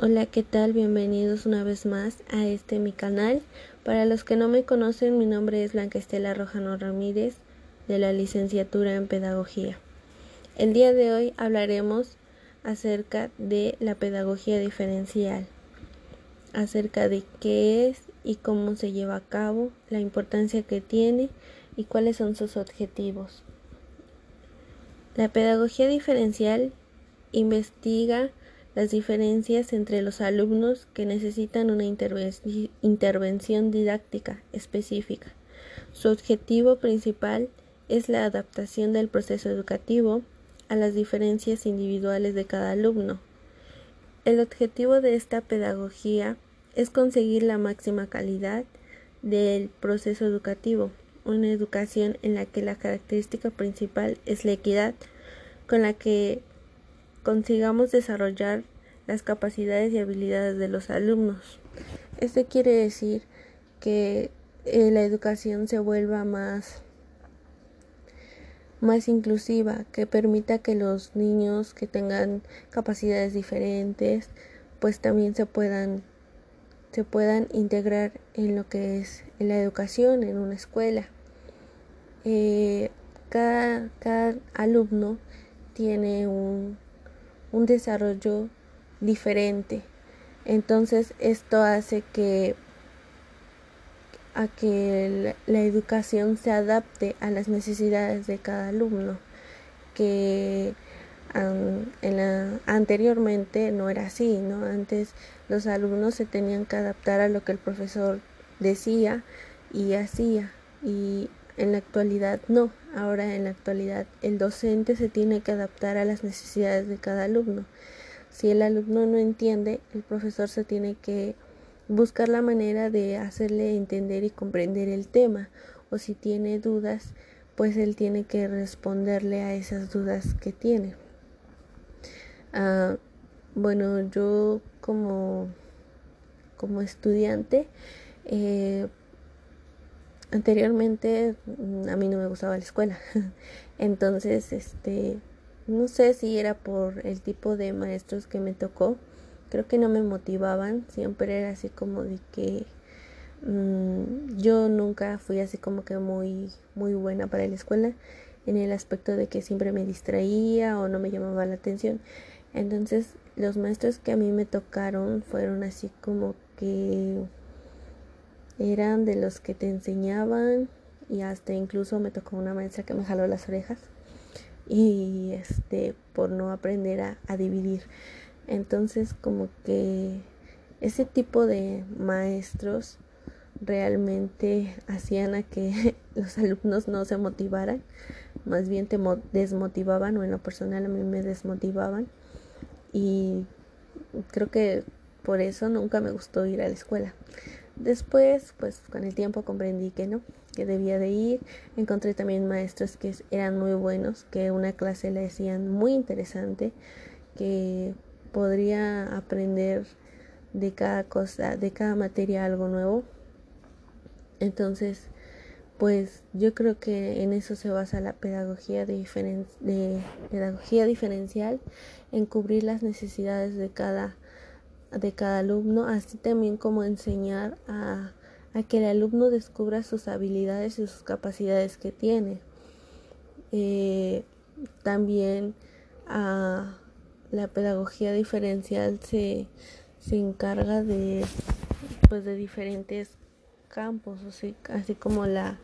Hola, ¿qué tal? Bienvenidos una vez más a este mi canal. Para los que no me conocen, mi nombre es Blanca Estela Rojano Ramírez de la licenciatura en Pedagogía. El día de hoy hablaremos acerca de la pedagogía diferencial, acerca de qué es y cómo se lleva a cabo, la importancia que tiene y cuáles son sus objetivos. La pedagogía diferencial investiga las diferencias entre los alumnos que necesitan una intervención didáctica específica. Su objetivo principal es la adaptación del proceso educativo a las diferencias individuales de cada alumno. El objetivo de esta pedagogía es conseguir la máxima calidad del proceso educativo, una educación en la que la característica principal es la equidad, con la que consigamos desarrollar las capacidades y habilidades de los alumnos. Esto quiere decir que eh, la educación se vuelva más más inclusiva, que permita que los niños que tengan capacidades diferentes, pues también se puedan se puedan integrar en lo que es la educación en una escuela. Eh, cada, cada alumno tiene un un desarrollo diferente. Entonces esto hace que a que la, educación se adapte a las necesidades de cada alumno, que anteriormente no era así, ¿no? Antes los alumnos se tenían que adaptar a lo que el profesor decía y hacía y en la actualidad no, ahora en la actualidad el docente se tiene que adaptar a las necesidades de cada alumno. Si el alumno no entiende, el profesor se tiene que buscar la manera de hacerle entender y comprender el tema o si tiene dudas, pues él tiene que responderle a esas dudas que tiene. Ah, bueno, yo como, como estudiante, eh, anteriormente mm, a mí no me gustaba la escuela. Entonces, este, no sé si era por el tipo de maestros que me tocó. Creo que no me motivaban. Siempre era así como de que mm, yo nunca fui así como que muy, muy buena para la escuela. En el aspecto de que siempre me distraía o no me llamaba la atención. Entonces, los maestros que a mí me tocaron fueron así como que eran de los que te enseñaban y hasta incluso me tocó una maestra que me jaló las orejas y este por no aprender a, a dividir entonces como que ese tipo de maestros realmente hacían a que los alumnos no se motivaran, más bien te desmotivaban o en lo personal a mí me desmotivaban y creo que por eso nunca me gustó ir a la escuela. Después, pues con el tiempo comprendí que no, que debía de ir. Encontré también maestros que eran muy buenos, que una clase le decían muy interesante, que podría aprender de cada cosa, de cada materia algo nuevo. Entonces, pues yo creo que en eso se basa la pedagogía de pedagogía diferencial, en cubrir las necesidades de cada de cada alumno, así también como enseñar a, que el alumno descubra sus habilidades y sus capacidades que tiene. Eh, también a la pedagogía diferencial se, se encarga de pues de diferentes campos así, así como la,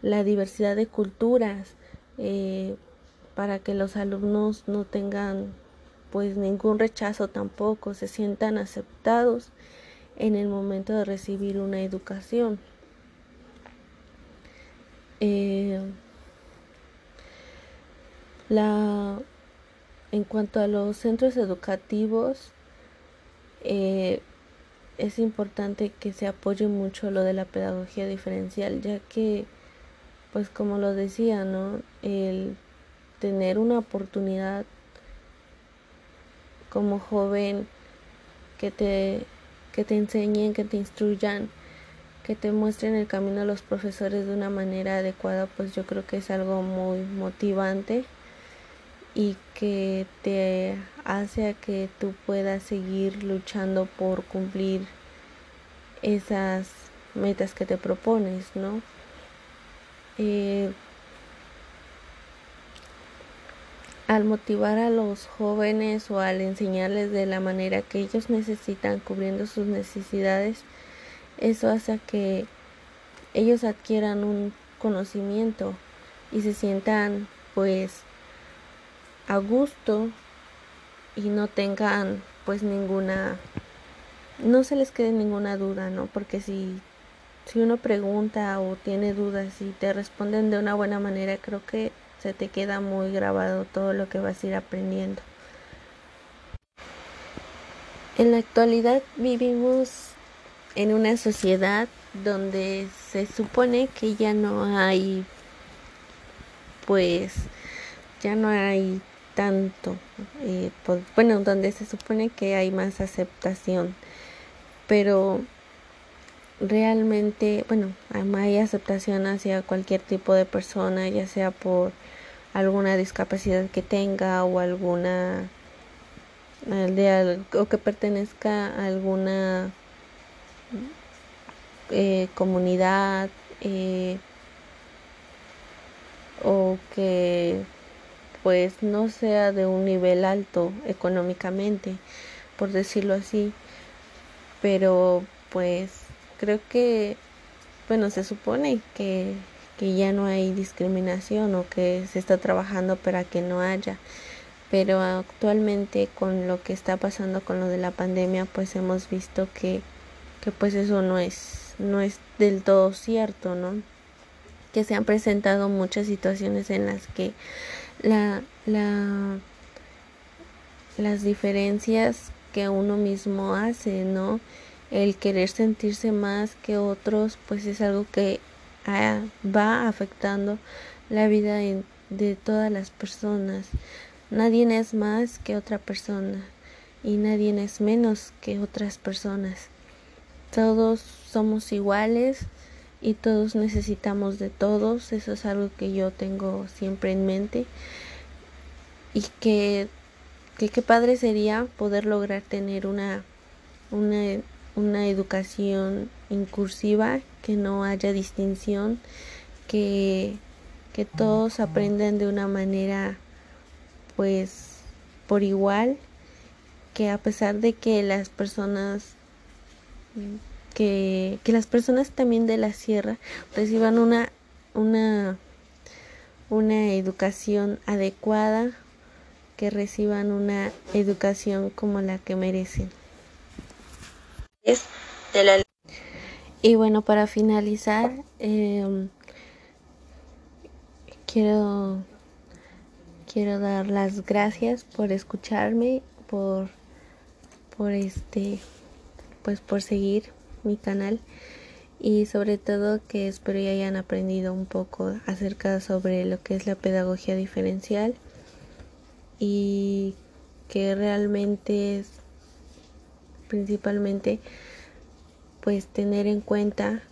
la diversidad de culturas eh, para que los alumnos no tengan pues ningún rechazo tampoco, se sientan aceptados en el momento de recibir una educación. Eh, la, en cuanto a los centros educativos, eh, es importante que se apoye mucho lo de la pedagogía diferencial, ya que, pues como lo decía, ¿no? El tener una oportunidad como joven que te, que te enseñen, que te instruyan, que te muestren el camino a los profesores de una manera adecuada, pues yo creo que es algo muy motivante y que te hace a que tú puedas seguir luchando por cumplir esas metas que te propones, ¿no? Eh, al motivar a los jóvenes o al enseñarles de la manera que ellos necesitan cubriendo sus necesidades, eso hace que ellos adquieran un conocimiento y se sientan pues a gusto y no tengan pues ninguna no se les quede ninguna duda, ¿no? Porque si si uno pregunta o tiene dudas y te responden de una buena manera, creo que se te queda muy grabado todo lo que vas a ir aprendiendo. En la actualidad vivimos en una sociedad donde se supone que ya no hay pues ya no hay tanto eh, pues, bueno donde se supone que hay más aceptación pero realmente bueno hay aceptación hacia cualquier tipo de persona ya sea por alguna discapacidad que tenga o alguna o que pertenezca a alguna eh, comunidad eh, o que pues no sea de un nivel alto económicamente por decirlo así. Pero pues creo que bueno se supone que que ya no hay discriminación o que se está trabajando para que no haya. Pero actualmente con lo que está pasando con lo de la pandemia, pues hemos visto que, que pues eso no es, no es del todo cierto, ¿no? Que se han presentado muchas situaciones en las que la, la, las diferencias que uno mismo hace, ¿no? El querer sentirse más que otros, pues es algo que va afectando la vida de todas las personas. Nadie es más que otra persona y nadie es menos que otras personas. Todos somos iguales y todos necesitamos de todos. Eso es algo que yo tengo siempre en mente. Y que, que qué padre sería poder lograr tener una, una, una educación incursiva que no haya distinción, que, que todos aprendan de una manera pues por igual, que a pesar de que las personas que, que las personas también de la sierra reciban una una una educación adecuada, que reciban una educación como la que merecen. Y bueno, para finalizar, em, quiero, quiero dar las gracias por escucharme, por, por este, pues por seguir mi canal. Y sobre todo que espero que hayan aprendido un poco acerca sobre lo que es la pedagogía diferencial. Y que realmente es principalmente pues tener en cuenta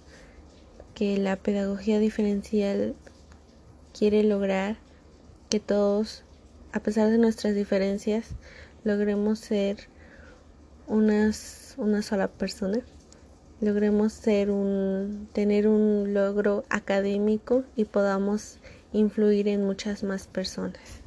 que la pedagogía diferencial quiere lograr que todos, a pesar de nuestras diferencias, logremos ser una sola persona, logremos ser un, tener un logro académico y podamos influir en muchas más personas.